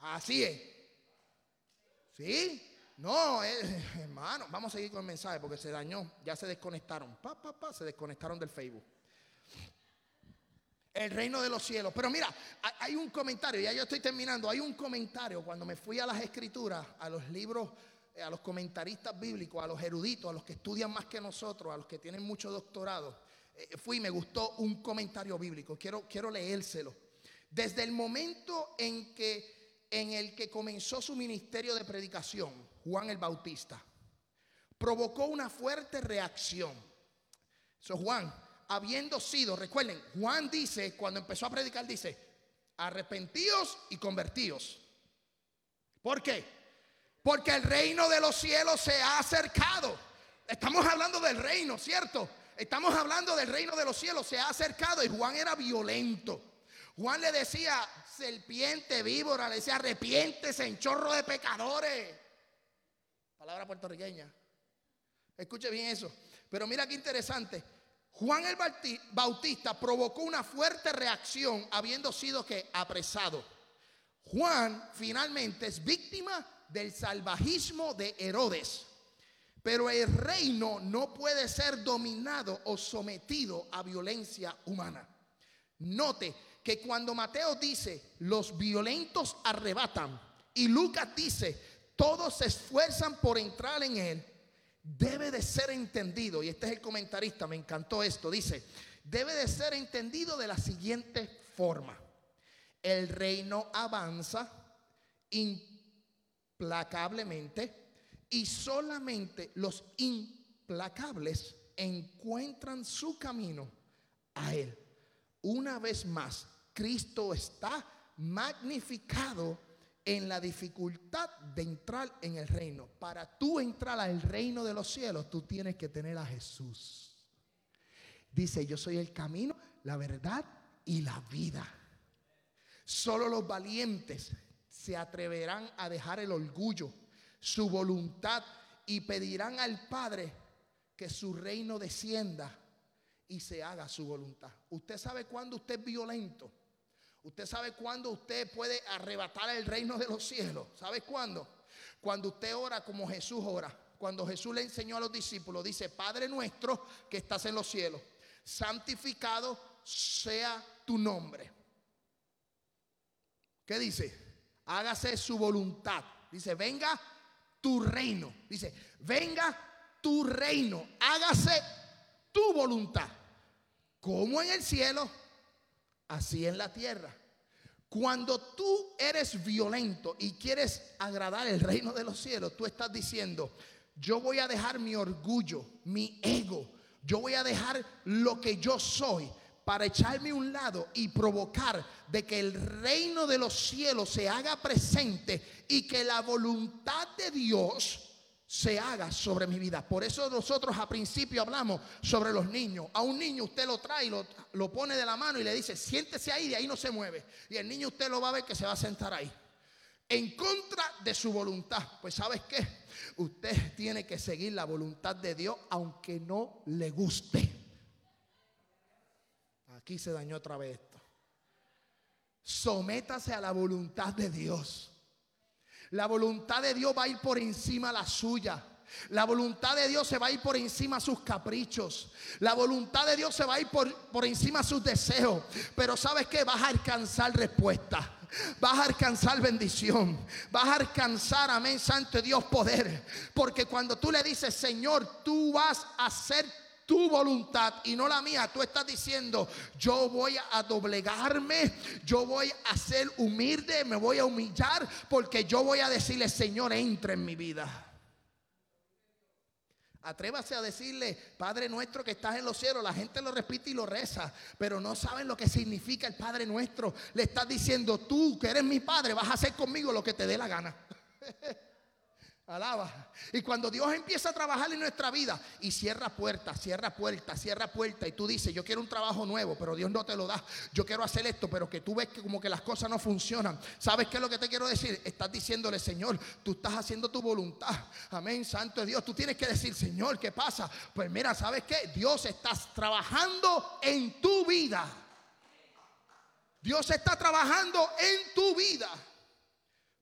Así es. ¿Sí? No, hermano, vamos a seguir con el mensaje porque se dañó, ya se desconectaron. Pa, pa, pa, se desconectaron del Facebook. El reino de los cielos. Pero mira, hay un comentario, ya yo estoy terminando. Hay un comentario cuando me fui a las escrituras, a los libros eh, a los comentaristas bíblicos, a los eruditos, a los que estudian más que nosotros, a los que tienen mucho doctorado, eh, fui y me gustó un comentario bíblico. Quiero, quiero leérselo. Desde el momento en, que, en el que comenzó su ministerio de predicación, Juan el Bautista, provocó una fuerte reacción. Eso Juan, habiendo sido, recuerden, Juan dice, cuando empezó a predicar, dice, arrepentíos y convertíos. ¿Por qué? Porque el reino de los cielos se ha acercado. Estamos hablando del reino, ¿cierto? Estamos hablando del reino de los cielos, se ha acercado y Juan era violento. Juan le decía, serpiente, víbora, le decía, arrepiéntese en chorro de pecadores. Palabra puertorriqueña. Escuche bien eso. Pero mira qué interesante. Juan el Bautista provocó una fuerte reacción habiendo sido que apresado. Juan finalmente es víctima del salvajismo de Herodes. Pero el reino no puede ser dominado o sometido a violencia humana. Note que cuando Mateo dice, los violentos arrebatan, y Lucas dice, todos se esfuerzan por entrar en él, debe de ser entendido, y este es el comentarista, me encantó esto, dice, debe de ser entendido de la siguiente forma. El reino avanza, implacablemente y solamente los implacables encuentran su camino a Él. Una vez más, Cristo está magnificado en la dificultad de entrar en el reino. Para tú entrar al reino de los cielos, tú tienes que tener a Jesús. Dice, yo soy el camino, la verdad y la vida. Solo los valientes se atreverán a dejar el orgullo, su voluntad y pedirán al Padre que su reino descienda y se haga su voluntad. Usted sabe cuándo usted es violento. Usted sabe cuándo usted puede arrebatar el reino de los cielos. ¿Sabe cuándo? Cuando usted ora como Jesús ora. cuando Jesús le enseñó a los discípulos, dice, Padre nuestro que estás en los cielos, santificado sea tu nombre. ¿Qué dice? Hágase su voluntad. Dice, venga tu reino. Dice, venga tu reino. Hágase tu voluntad. Como en el cielo, así en la tierra. Cuando tú eres violento y quieres agradar el reino de los cielos, tú estás diciendo, yo voy a dejar mi orgullo, mi ego, yo voy a dejar lo que yo soy para echarme a un lado y provocar de que el reino de los cielos se haga presente y que la voluntad de Dios se haga sobre mi vida. Por eso nosotros a principio hablamos sobre los niños. A un niño usted lo trae, lo, lo pone de la mano y le dice, siéntese ahí, de ahí no se mueve. Y el niño usted lo va a ver que se va a sentar ahí. En contra de su voluntad. Pues sabes qué? Usted tiene que seguir la voluntad de Dios aunque no le guste. Aquí se dañó otra vez esto. Sométase a la voluntad de Dios. La voluntad de Dios va a ir por encima la suya. La voluntad de Dios se va a ir por encima sus caprichos. La voluntad de Dios se va a ir por, por encima sus deseos. Pero sabes que vas a alcanzar respuesta. Vas a alcanzar bendición. Vas a alcanzar, amén, Santo Dios, poder. Porque cuando tú le dices, Señor, tú vas a hacer tu voluntad y no la mía. Tú estás diciendo, yo voy a doblegarme, yo voy a ser humilde, me voy a humillar porque yo voy a decirle, Señor, entra en mi vida. Atrévase a decirle, Padre nuestro que estás en los cielos. La gente lo repite y lo reza, pero no saben lo que significa el Padre nuestro. Le estás diciendo, tú que eres mi Padre, vas a hacer conmigo lo que te dé la gana. Alaba. Y cuando Dios empieza a trabajar en nuestra vida y cierra puerta, cierra puerta, cierra puerta y tú dices, yo quiero un trabajo nuevo, pero Dios no te lo da. Yo quiero hacer esto, pero que tú ves que como que las cosas no funcionan. ¿Sabes qué es lo que te quiero decir? Estás diciéndole, Señor, tú estás haciendo tu voluntad. Amén, santo Dios. Tú tienes que decir, Señor, ¿qué pasa? Pues mira, ¿sabes qué? Dios está trabajando en tu vida. Dios está trabajando en tu vida.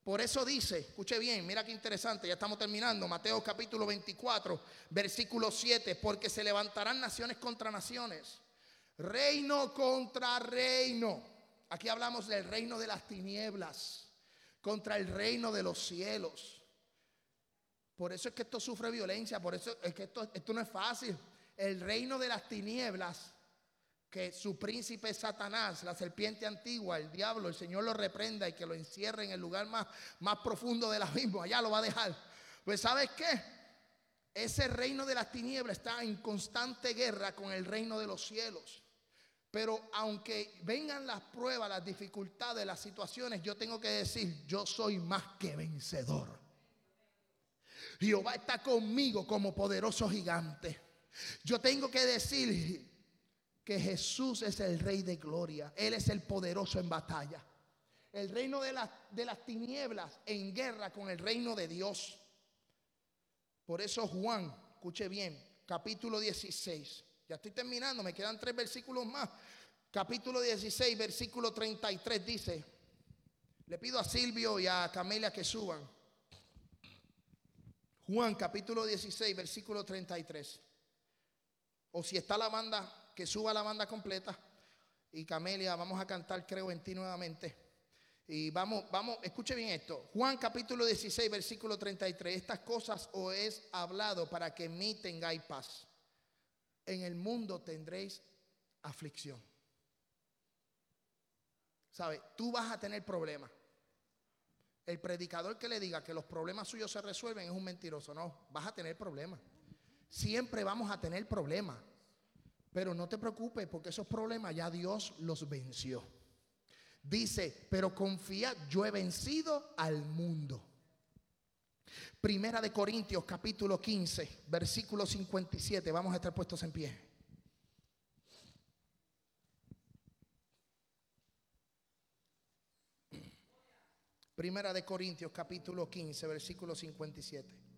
Por eso dice, escuche bien, mira qué interesante, ya estamos terminando, Mateo capítulo 24, versículo 7, porque se levantarán naciones contra naciones, reino contra reino. Aquí hablamos del reino de las tinieblas, contra el reino de los cielos. Por eso es que esto sufre violencia, por eso es que esto, esto no es fácil. El reino de las tinieblas que su príncipe Satanás, la serpiente antigua, el diablo, el Señor lo reprenda y que lo encierre en el lugar más, más profundo del abismo, allá lo va a dejar. Pues ¿sabes qué? Ese reino de las tinieblas está en constante guerra con el reino de los cielos. Pero aunque vengan las pruebas, las dificultades, las situaciones, yo tengo que decir, yo soy más que vencedor. Jehová está conmigo como poderoso gigante. Yo tengo que decir, que Jesús es el Rey de gloria. Él es el poderoso en batalla. El reino de, de las tinieblas en guerra con el reino de Dios. Por eso Juan, escuche bien, capítulo 16. Ya estoy terminando, me quedan tres versículos más. Capítulo 16, versículo 33 dice, le pido a Silvio y a Camelia que suban. Juan capítulo 16, versículo 33. O si está la banda, que suba la banda completa. Y Camelia, vamos a cantar Creo en ti nuevamente. Y vamos, vamos, escuche bien esto. Juan capítulo 16, versículo 33. Estas cosas os es hablado para que en mí tengáis paz. En el mundo tendréis aflicción. ¿Sabe? Tú vas a tener problemas. El predicador que le diga que los problemas suyos se resuelven es un mentiroso. No, vas a tener problemas. Siempre vamos a tener problemas. Pero no te preocupes porque esos problemas ya Dios los venció. Dice, pero confía, yo he vencido al mundo. Primera de Corintios capítulo 15, versículo 57. Vamos a estar puestos en pie. Primera de Corintios capítulo 15, versículo 57.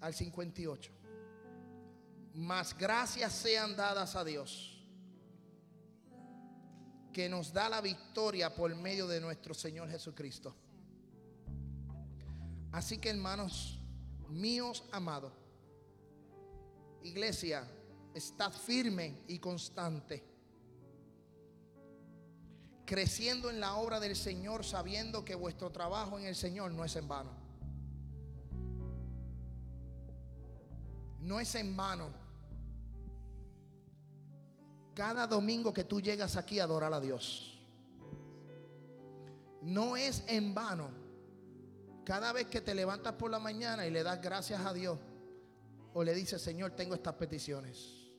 Al 58 mas gracias sean dadas a Dios, que nos da la victoria por medio de nuestro Señor Jesucristo. Así que hermanos míos amados, iglesia, estad firme y constante, creciendo en la obra del Señor, sabiendo que vuestro trabajo en el Señor no es en vano. No es en vano. Cada domingo que tú llegas aquí a adorar a Dios. No es en vano. Cada vez que te levantas por la mañana y le das gracias a Dios o le dices, Señor, tengo estas peticiones.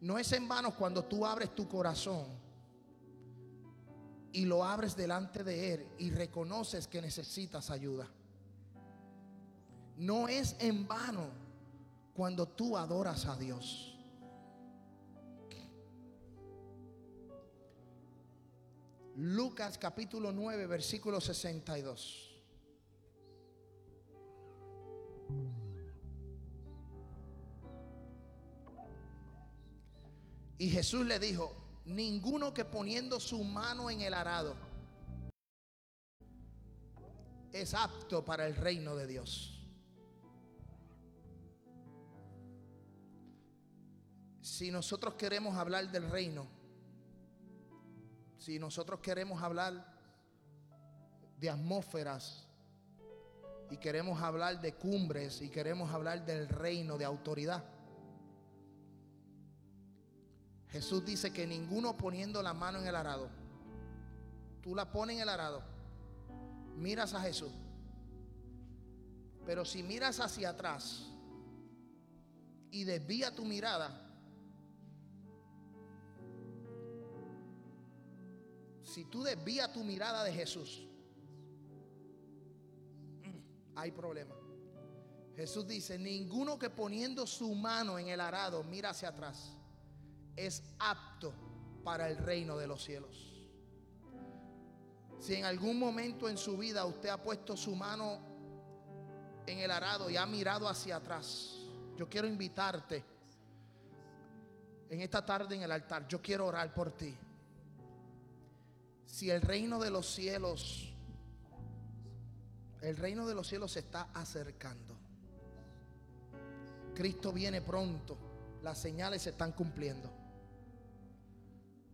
No es en vano cuando tú abres tu corazón y lo abres delante de Él y reconoces que necesitas ayuda. No es en vano cuando tú adoras a Dios. Lucas capítulo 9, versículo 62. Y Jesús le dijo, ninguno que poniendo su mano en el arado es apto para el reino de Dios. Si nosotros queremos hablar del reino, si nosotros queremos hablar de atmósferas y queremos hablar de cumbres y queremos hablar del reino de autoridad, Jesús dice que ninguno poniendo la mano en el arado, tú la pones en el arado, miras a Jesús, pero si miras hacia atrás y desvía tu mirada, si tú desvías tu mirada de Jesús, hay problema. Jesús dice, ninguno que poniendo su mano en el arado mira hacia atrás, es apto para el reino de los cielos. Si en algún momento en su vida usted ha puesto su mano en el arado y ha mirado hacia atrás, yo quiero invitarte en esta tarde en el altar, yo quiero orar por ti si el reino de los cielos, el reino de los cielos se está acercando. Cristo viene pronto, las señales se están cumpliendo.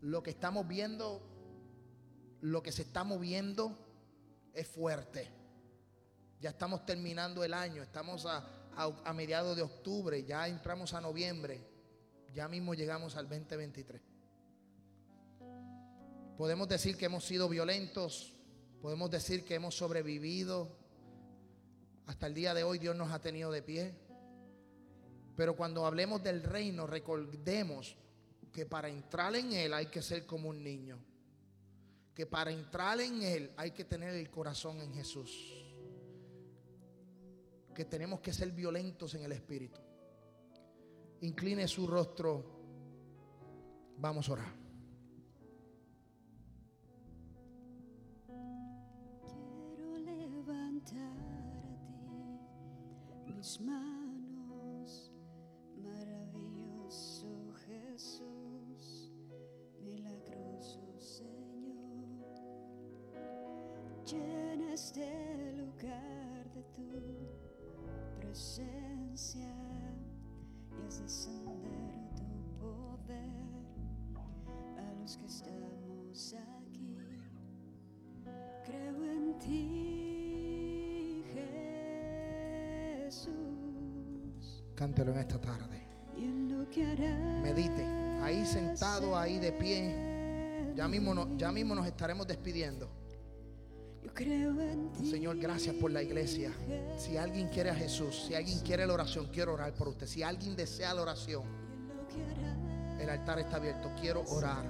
Lo que estamos viendo, lo que se está moviendo es fuerte. Ya estamos terminando el año, estamos a, mediados de octubre, ya entramos a noviembre, ya mismo llegamos al 2023. Podemos decir que hemos sido violentos, podemos decir que hemos sobrevivido. Hasta el día de hoy Dios nos ha tenido de pie. Pero cuando hablemos del reino, recordemos que para entrar en Él hay que ser como un niño. Que para entrar en Él hay que tener el corazón en Jesús. Que tenemos que ser violentos en el Espíritu. Incline su rostro. Vamos a orar. Manos, maravilloso Jesús, milagroso Señor. Llena este lugar de tu presencia y haz descender tu poder a los que estamos aquí. Creo en ti. Cántelo en esta tarde. Medite. Ahí sentado, ahí de pie. Ya mismo, ya mismo nos estaremos despidiendo. Señor, gracias por la iglesia. Si alguien quiere a Jesús, si alguien quiere la oración, quiero orar por usted. Si alguien desea la oración, el altar está abierto. Quiero orar.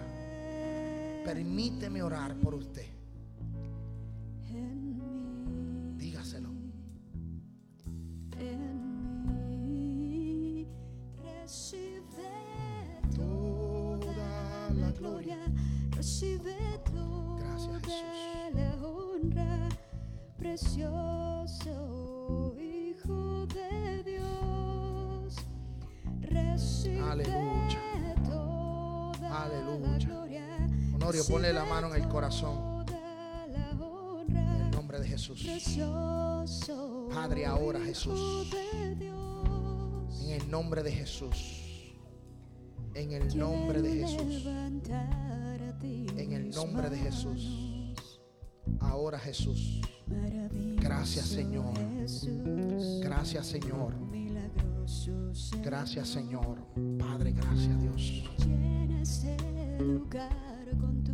Permíteme orar por usted. Precioso Hijo de Dios. Recibe Aleluya. Aleluya. Honorio, ponle la mano en el corazón. En el nombre de Jesús. precioso Padre, ahora, Jesús. En el nombre de Jesús. En el nombre de Jesús. En el nombre de Jesús. Ahora Jesús. Gracias, Señor. Gracias Señor. Gracias Señor. Padre, gracias Dios. Llena lugar con tu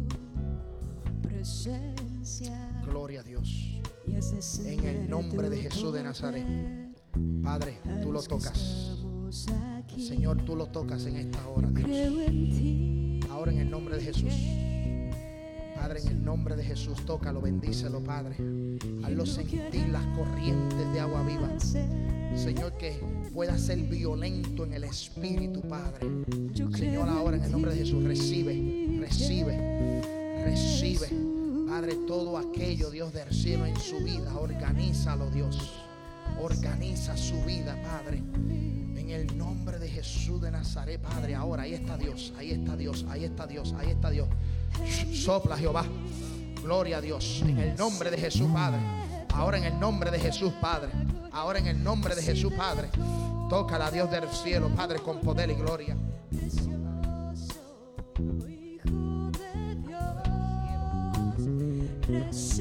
presencia. Gloria a Dios. En el nombre de Jesús de Nazaret. Padre, tú lo tocas. Señor, tú lo tocas en esta hora, Dios. Ahora en el nombre de Jesús. Padre, en el nombre de Jesús, tócalo, bendícelo, Padre. Hazlo sentir las corrientes de agua viva. Señor, que pueda ser violento en el espíritu, Padre. Señor, ahora en el nombre de Jesús, recibe, recibe, recibe, Padre, todo aquello, Dios del cielo, en su vida. Organízalo, Dios. Organiza su vida, Padre. En el nombre de Jesús de Nazaret, Padre. Ahora, ahí está Dios, ahí está Dios, ahí está Dios, ahí está Dios. Sopla, Jehová. Gloria a Dios. En el nombre de Jesús, Padre. Ahora en el nombre de Jesús, Padre. Ahora en el nombre de Jesús, Padre. Tócala, Dios del cielo, Padre, con poder y gloria. De Dios,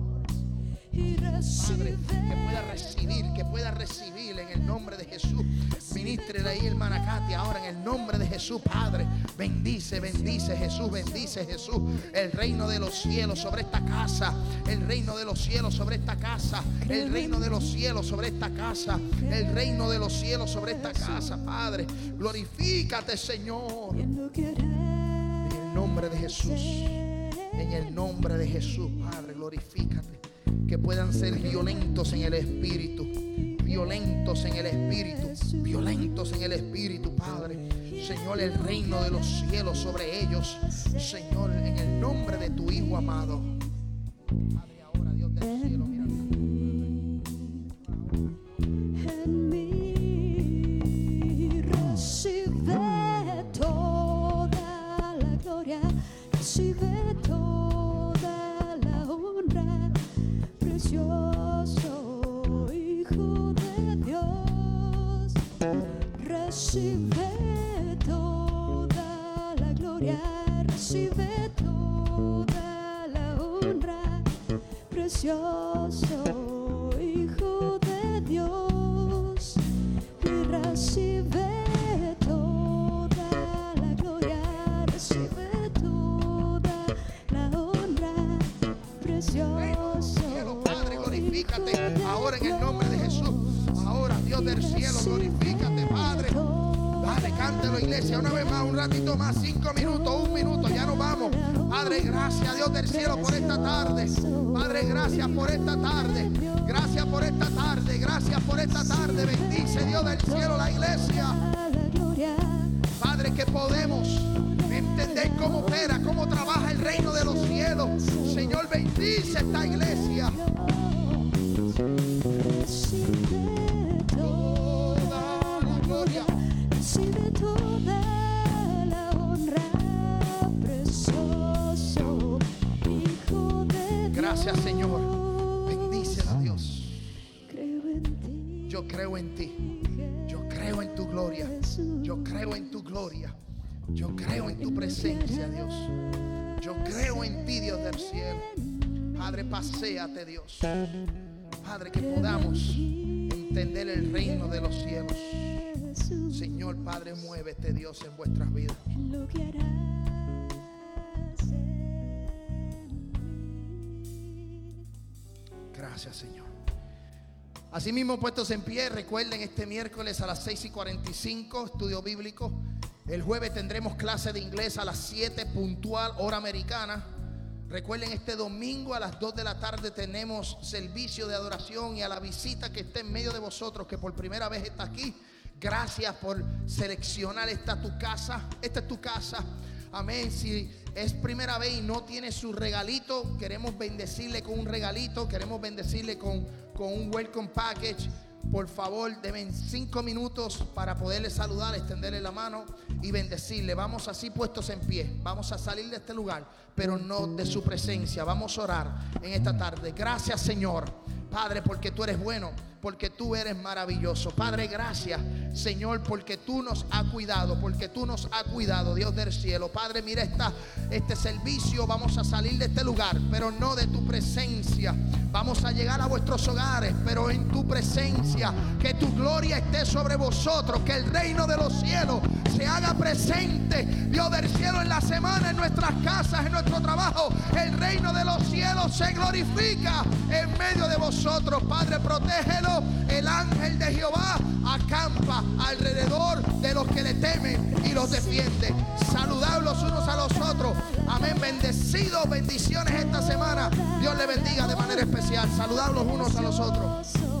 Padre, que pueda recibir, que pueda recibir en el nombre de Jesús. Ministre ahí, hermana Katia, ahora en el nombre de Jesús, Padre. Bendice, bendice Jesús, bendice Jesús. El reino de los cielos sobre esta casa. El reino de los cielos sobre esta casa. El reino de los cielos sobre esta casa. El reino de los cielos sobre esta casa, Padre. Glorifícate, Señor. En el nombre de Jesús. En el nombre de Jesús, Padre, glorifícate. Que puedan ser violentos en el espíritu. Violentos en el espíritu. Violentos en el espíritu, Padre. Señor, el reino de los cielos sobre ellos. Señor, en el nombre de tu Hijo amado. Recibe toda la gloria recibe toda la honra precioso cántelo, iglesia, una vez más, un ratito más, cinco minutos, un minuto, ya nos vamos. Padre, gracias, Dios del cielo, por esta tarde. Padre, gracias por esta tarde. Gracias por esta tarde, gracias por esta tarde. Bendice, Dios del cielo, la iglesia. Padre, que podemos entender cómo opera, cómo trabaja el reino de los cielos. Señor, bendice esta iglesia. Gracias, Señor. Bendícela, Dios. Yo creo en ti. Yo creo en tu gloria. Yo creo en tu gloria. Yo creo en tu presencia, Dios. Yo creo en ti, Dios del cielo. Padre, paséate, Dios. Padre, que podamos entender el reino de los cielos. Señor, Padre, muévete, Dios, en vuestras vidas. Gracias, Señor. Asimismo, puestos en pie, recuerden este miércoles a las 6 y 45, estudio bíblico. El jueves tendremos clase de inglés a las 7 puntual, hora americana. Recuerden, este domingo a las 2 de la tarde tenemos servicio de adoración y a la visita que esté en medio de vosotros, que por primera vez está aquí. Gracias por seleccionar esta tu casa. Esta es tu casa. Amén. Si es primera vez y no tiene su regalito, queremos bendecirle con un regalito. Queremos bendecirle con, con un welcome package. Por favor, deben cinco minutos para poderle saludar, extenderle la mano y bendecirle. Vamos así puestos en pie. Vamos a salir de este lugar, pero no de su presencia. Vamos a orar en esta tarde. Gracias, Señor. Padre, porque tú eres bueno porque tú eres maravilloso. Padre, gracias, Señor, porque tú nos has cuidado, porque tú nos has cuidado, Dios del cielo. Padre, mira esta, este servicio, vamos a salir de este lugar, pero no de tu presencia. Vamos a llegar a vuestros hogares, pero en tu presencia, que tu gloria esté sobre vosotros, que el reino de los cielos se haga presente, Dios del cielo, en la semana, en nuestras casas, en nuestro trabajo. El reino de los cielos se glorifica en medio de vosotros. Padre, protégelo el ángel de Jehová acampa alrededor de los que le temen y los defiende. Saludad los unos a los otros. Amén. Bendecidos, bendiciones esta semana. Dios le bendiga de manera especial. Saludad los unos a los otros.